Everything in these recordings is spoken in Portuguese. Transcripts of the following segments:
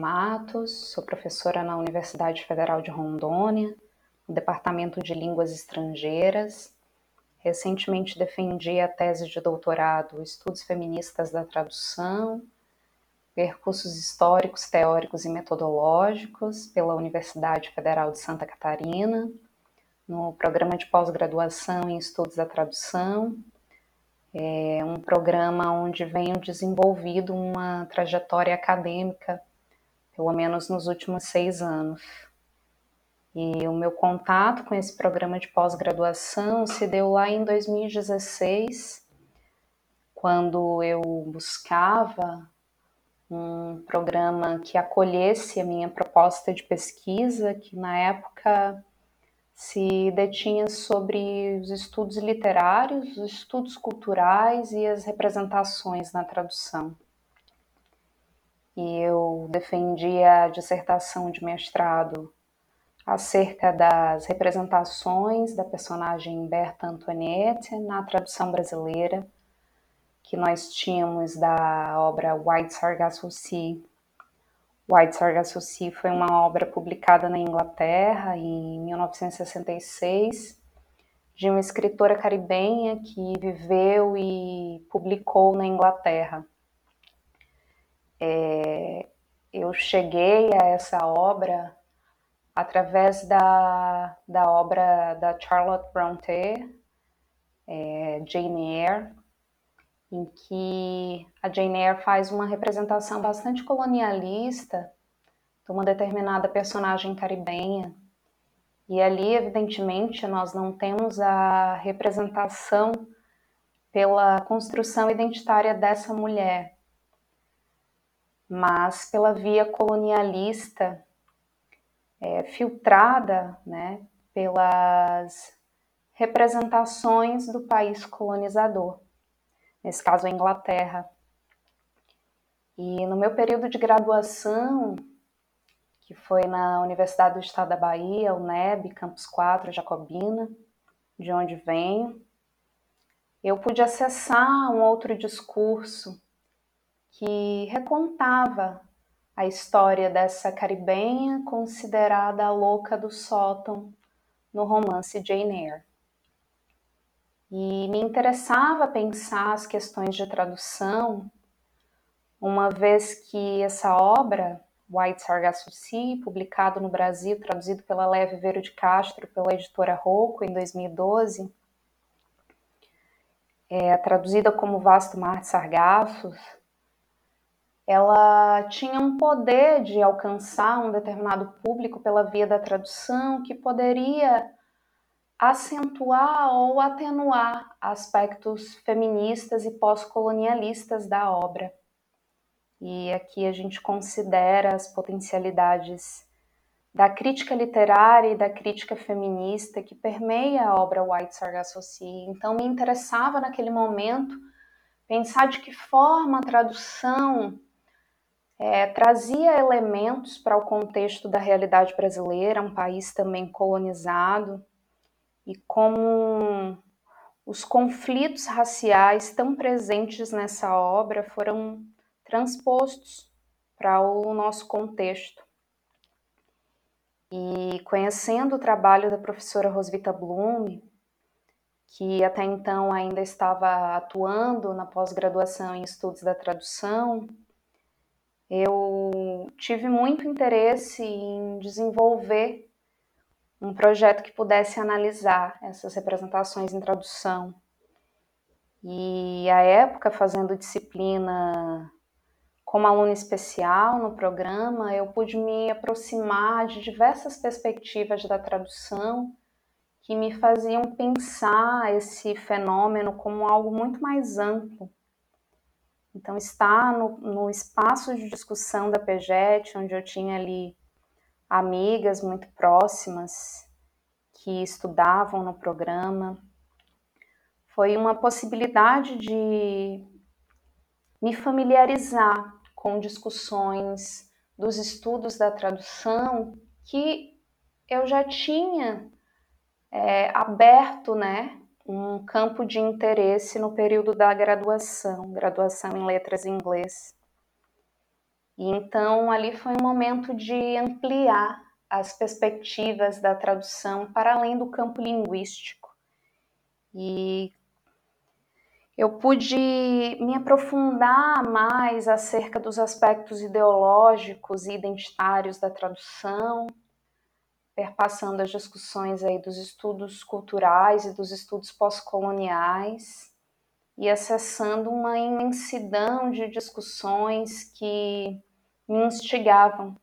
Matos, sou professora na Universidade Federal de Rondônia, no Departamento de Línguas Estrangeiras. Recentemente defendi a tese de doutorado Estudos Feministas da Tradução, Percursos Históricos, Teóricos e Metodológicos pela Universidade Federal de Santa Catarina, no programa de pós-graduação em Estudos da Tradução, é um programa onde venho desenvolvido uma trajetória acadêmica, pelo menos nos últimos seis anos. E o meu contato com esse programa de pós-graduação se deu lá em 2016, quando eu buscava um programa que acolhesse a minha proposta de pesquisa, que na época se detinha sobre os estudos literários, os estudos culturais e as representações na tradução. E eu defendi a dissertação de mestrado acerca das representações da personagem Berta Antoniette na tradução brasileira, que nós tínhamos da obra White Sargasso Sea, White Sargasso Sea foi uma obra publicada na Inglaterra em 1966 de uma escritora caribenha que viveu e publicou na Inglaterra. É, eu cheguei a essa obra através da, da obra da Charlotte Brontë, é, Jane Eyre, em que a Jane Eyre faz uma representação bastante colonialista de uma determinada personagem caribenha. E ali, evidentemente, nós não temos a representação pela construção identitária dessa mulher, mas pela via colonialista é, filtrada né, pelas representações do país colonizador nesse caso a Inglaterra. E no meu período de graduação, que foi na Universidade do Estado da Bahia, UNEB, Campus 4, Jacobina, de onde venho, eu pude acessar um outro discurso que recontava a história dessa caribenha considerada a louca do sótão no romance Jane Eyre. E me interessava pensar as questões de tradução, uma vez que essa obra, White Sargasso Sea, publicado no Brasil, traduzido pela Leve Veiro de Castro, pela editora Rocco, em 2012, é, traduzida como Vasto Mar de Sargassos, ela tinha um poder de alcançar um determinado público pela via da tradução que poderia acentuar ou atenuar aspectos feministas e pós-colonialistas da obra. E aqui a gente considera as potencialidades da crítica literária e da crítica feminista que permeia a obra White Sargasso. Então me interessava naquele momento pensar de que forma a tradução é, trazia elementos para o contexto da realidade brasileira, um país também colonizado, e como os conflitos raciais tão presentes nessa obra foram transpostos para o nosso contexto. E conhecendo o trabalho da professora Rosvita Blume, que até então ainda estava atuando na pós-graduação em estudos da tradução, eu tive muito interesse em desenvolver um projeto que pudesse analisar essas representações em tradução. E à época, fazendo disciplina como aluna especial no programa, eu pude me aproximar de diversas perspectivas da tradução que me faziam pensar esse fenômeno como algo muito mais amplo. Então, estar no, no espaço de discussão da PEGET, onde eu tinha ali amigas muito próximas que estudavam no programa. Foi uma possibilidade de me familiarizar com discussões dos estudos da tradução que eu já tinha é, aberto, né, um campo de interesse no período da graduação, graduação em letras em inglês. E então ali foi um momento de ampliar as perspectivas da tradução para além do campo linguístico. E eu pude me aprofundar mais acerca dos aspectos ideológicos e identitários da tradução, perpassando as discussões aí dos estudos culturais e dos estudos pós-coloniais e acessando uma imensidão de discussões que me instigavam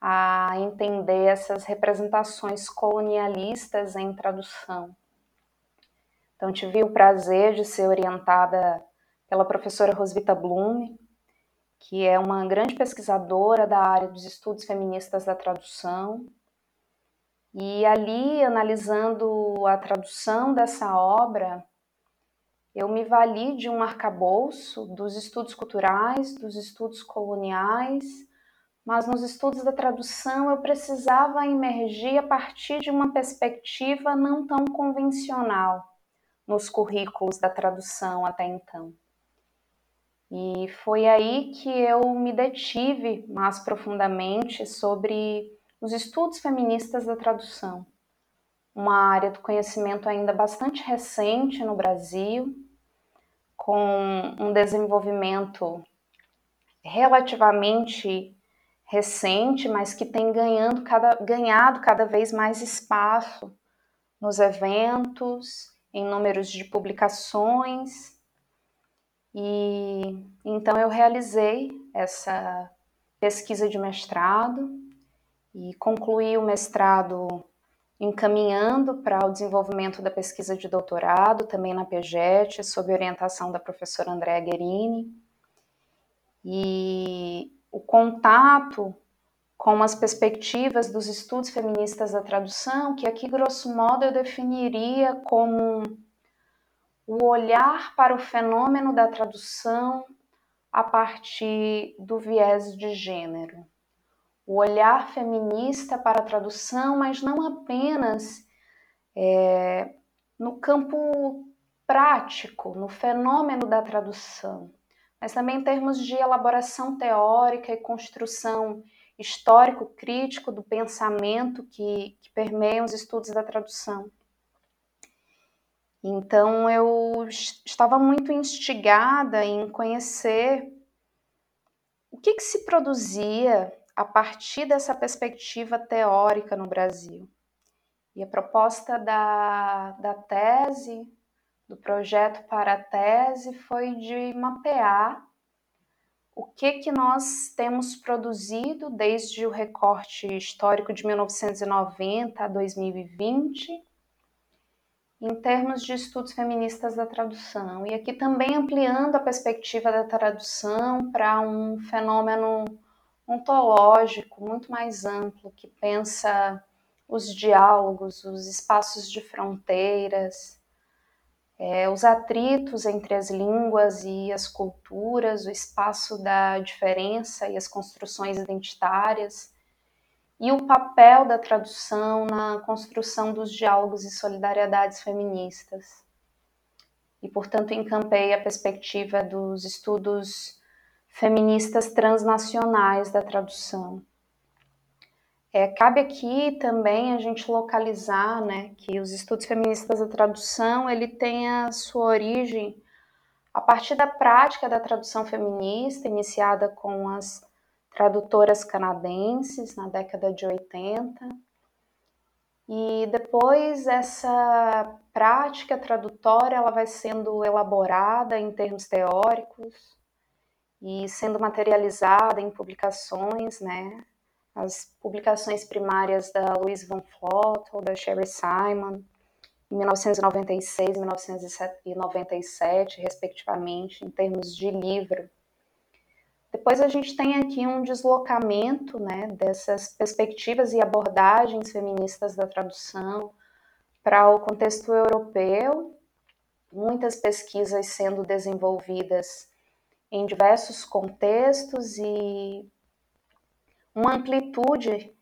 a entender essas representações colonialistas em tradução. Então, tive o prazer de ser orientada pela professora Rosvita Blume, que é uma grande pesquisadora da área dos estudos feministas da tradução. E ali, analisando a tradução dessa obra, eu me vali de um arcabouço dos estudos culturais, dos estudos coloniais, mas nos estudos da tradução eu precisava emergir a partir de uma perspectiva não tão convencional nos currículos da tradução até então. E foi aí que eu me detive mais profundamente sobre os estudos feministas da tradução, uma área do conhecimento ainda bastante recente no Brasil, com um desenvolvimento relativamente recente, mas que tem ganhando cada, ganhado cada vez mais espaço nos eventos em números de publicações. E então eu realizei essa pesquisa de mestrado e concluí o mestrado encaminhando para o desenvolvimento da pesquisa de doutorado, também na PEGET, sob orientação da professora Andréa Guerini. E o contato com as perspectivas dos estudos feministas da tradução, que aqui, grosso modo, eu definiria como o olhar para o fenômeno da tradução a partir do viés de gênero. O olhar feminista para a tradução, mas não apenas é, no campo prático, no fenômeno da tradução, mas também em termos de elaboração teórica e construção histórico-crítico do pensamento que, que permeia os estudos da tradução. Então eu estava muito instigada em conhecer o que, que se produzia a partir dessa perspectiva teórica no Brasil. E a proposta da, da tese, do projeto para a tese, foi de mapear o que, que nós temos produzido desde o recorte histórico de 1990 a 2020, em termos de estudos feministas da tradução. E aqui também ampliando a perspectiva da tradução para um fenômeno ontológico muito mais amplo, que pensa os diálogos, os espaços de fronteiras, é, os atritos entre as línguas e as culturas, o espaço da diferença e as construções identitárias, e o papel da tradução na construção dos diálogos e solidariedades feministas. E, portanto, encampei a perspectiva dos estudos feministas transnacionais da tradução. É, cabe aqui também a gente localizar né, que os estudos feministas da tradução ele tem a sua origem a partir da prática da tradução feminista, iniciada com as tradutoras canadenses na década de 80. E depois essa prática tradutória ela vai sendo elaborada em termos teóricos e sendo materializada em publicações, né, as publicações primárias da Louise Van Flot ou da Sherry Simon, em 1996 e 1997, respectivamente, em termos de livro. Depois a gente tem aqui um deslocamento né, dessas perspectivas e abordagens feministas da tradução para o contexto europeu, muitas pesquisas sendo desenvolvidas em diversos contextos e uma amplitude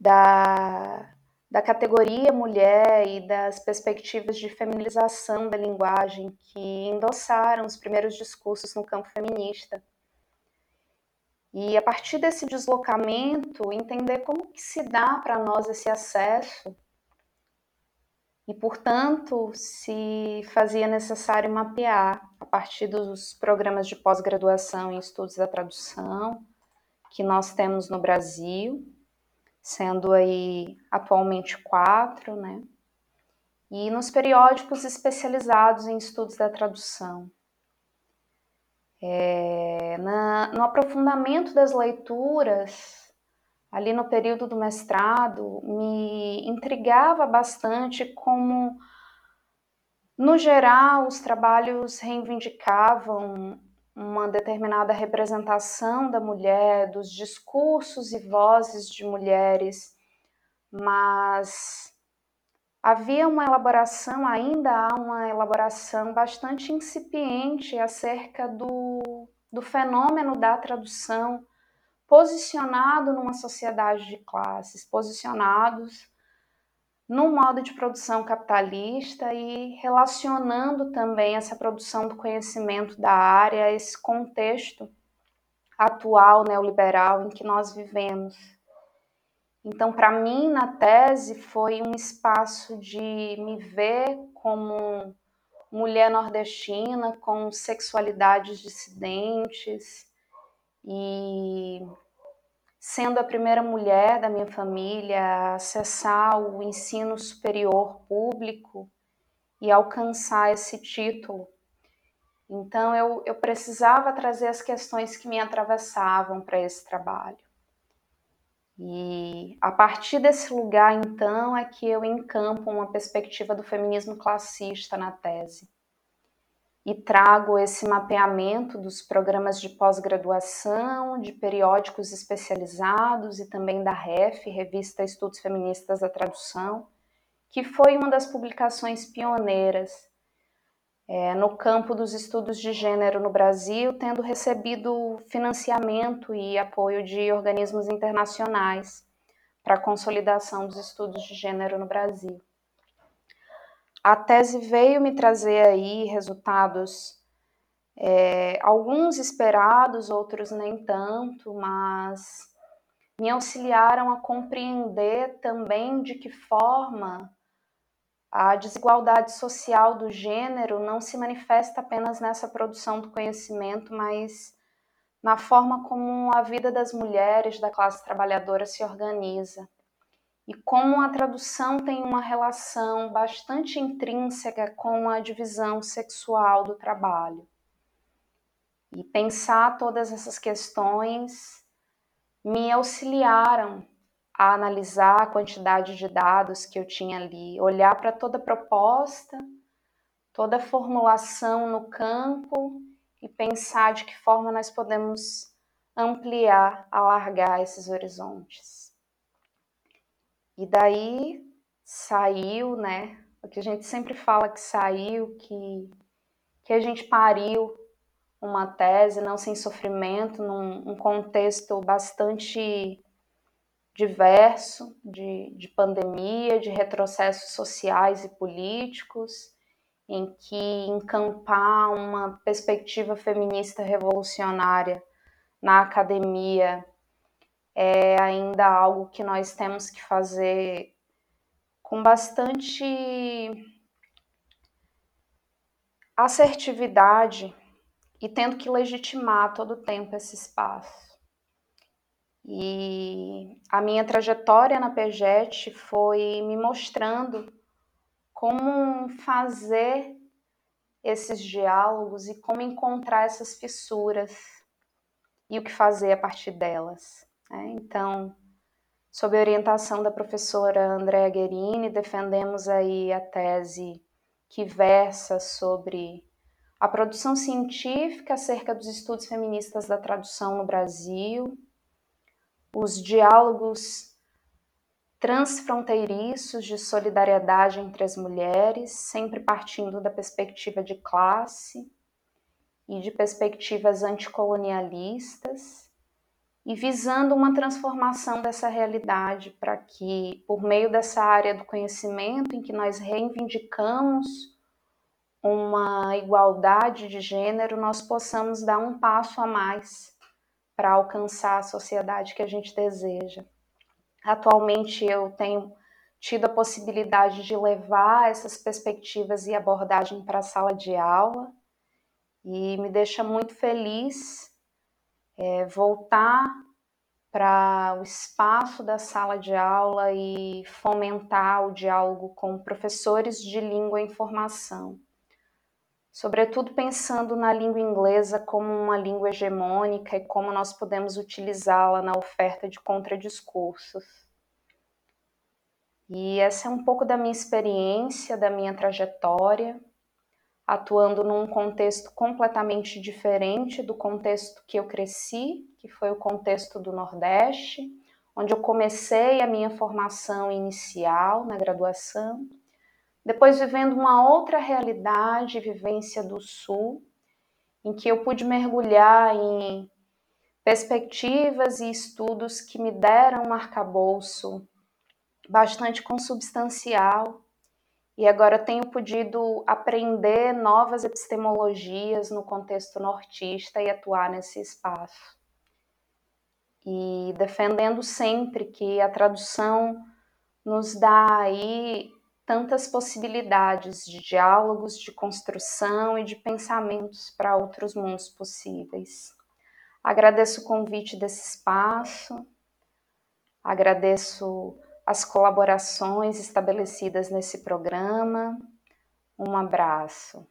da, da categoria mulher e das perspectivas de feminização da linguagem que endossaram os primeiros discursos no campo feminista. E a partir desse deslocamento, entender como que se dá para nós esse acesso e, portanto, se fazia necessário mapear a partir dos programas de pós-graduação em estudos da tradução que nós temos no Brasil, sendo aí atualmente quatro, né? E nos periódicos especializados em estudos da tradução. É, na, no aprofundamento das leituras, ali no período do mestrado, me intrigava bastante como, no geral, os trabalhos reivindicavam uma determinada representação da mulher, dos discursos e vozes de mulheres, mas havia uma elaboração, ainda há uma elaboração bastante incipiente acerca do, do fenômeno da tradução posicionado numa sociedade de classes, posicionados num modo de produção capitalista e relacionando também essa produção do conhecimento da área a esse contexto atual neoliberal em que nós vivemos. Então, para mim, na tese, foi um espaço de me ver como mulher nordestina com sexualidades dissidentes, e sendo a primeira mulher da minha família a acessar o ensino superior público e alcançar esse título. Então eu, eu precisava trazer as questões que me atravessavam para esse trabalho. E a partir desse lugar, então, é que eu encampo uma perspectiva do feminismo classista na tese e trago esse mapeamento dos programas de pós-graduação, de periódicos especializados e também da REF, Revista Estudos Feministas da Tradução, que foi uma das publicações pioneiras é, no campo dos estudos de gênero no Brasil, tendo recebido financiamento e apoio de organismos internacionais para a consolidação dos estudos de gênero no Brasil. A tese veio me trazer aí resultados, é, alguns esperados, outros nem tanto, mas me auxiliaram a compreender também de que forma a desigualdade social do gênero não se manifesta apenas nessa produção do conhecimento, mas na forma como a vida das mulheres da classe trabalhadora se organiza e como a tradução tem uma relação bastante intrínseca com a divisão sexual do trabalho. E pensar todas essas questões me auxiliaram a analisar a quantidade de dados que eu tinha ali, olhar para toda proposta, toda formulação no campo e pensar de que forma nós podemos ampliar, alargar esses horizontes. E daí saiu, né? O que a gente sempre fala que saiu, que, que a gente pariu uma tese, não sem sofrimento, num um contexto bastante diverso de, de pandemia, de retrocessos sociais e políticos, em que encampar uma perspectiva feminista revolucionária na academia é ainda algo que nós temos que fazer com bastante assertividade e tendo que legitimar todo o tempo esse espaço. E a minha trajetória na PEGET foi me mostrando como fazer esses diálogos e como encontrar essas fissuras e o que fazer a partir delas. Né? Então, sob orientação da professora Andréa Guerini, defendemos aí a tese que versa sobre a produção científica acerca dos estudos feministas da tradução no Brasil, os diálogos transfronteiriços de solidariedade entre as mulheres, sempre partindo da perspectiva de classe e de perspectivas anticolonialistas, e visando uma transformação dessa realidade para que, por meio dessa área do conhecimento em que nós reivindicamos uma igualdade de gênero, nós possamos dar um passo a mais para alcançar a sociedade que a gente deseja. Atualmente eu tenho tido a possibilidade de levar essas perspectivas e abordagem para a sala de aula e me deixa muito feliz é, voltar para o espaço da sala de aula e fomentar o diálogo com professores de língua em formação sobretudo pensando na língua inglesa como uma língua hegemônica e como nós podemos utilizá-la na oferta de contradiscursos. E essa é um pouco da minha experiência, da minha trajetória, atuando num contexto completamente diferente do contexto que eu cresci, que foi o contexto do Nordeste, onde eu comecei a minha formação inicial na graduação depois, vivendo uma outra realidade, vivência do Sul, em que eu pude mergulhar em perspectivas e estudos que me deram um arcabouço bastante consubstancial e agora tenho podido aprender novas epistemologias no contexto nortista e atuar nesse espaço. E defendendo sempre que a tradução nos dá aí tantas possibilidades de diálogos, de construção e de pensamentos para outros mundos possíveis. Agradeço o convite desse espaço, agradeço as colaborações estabelecidas nesse programa. Um abraço.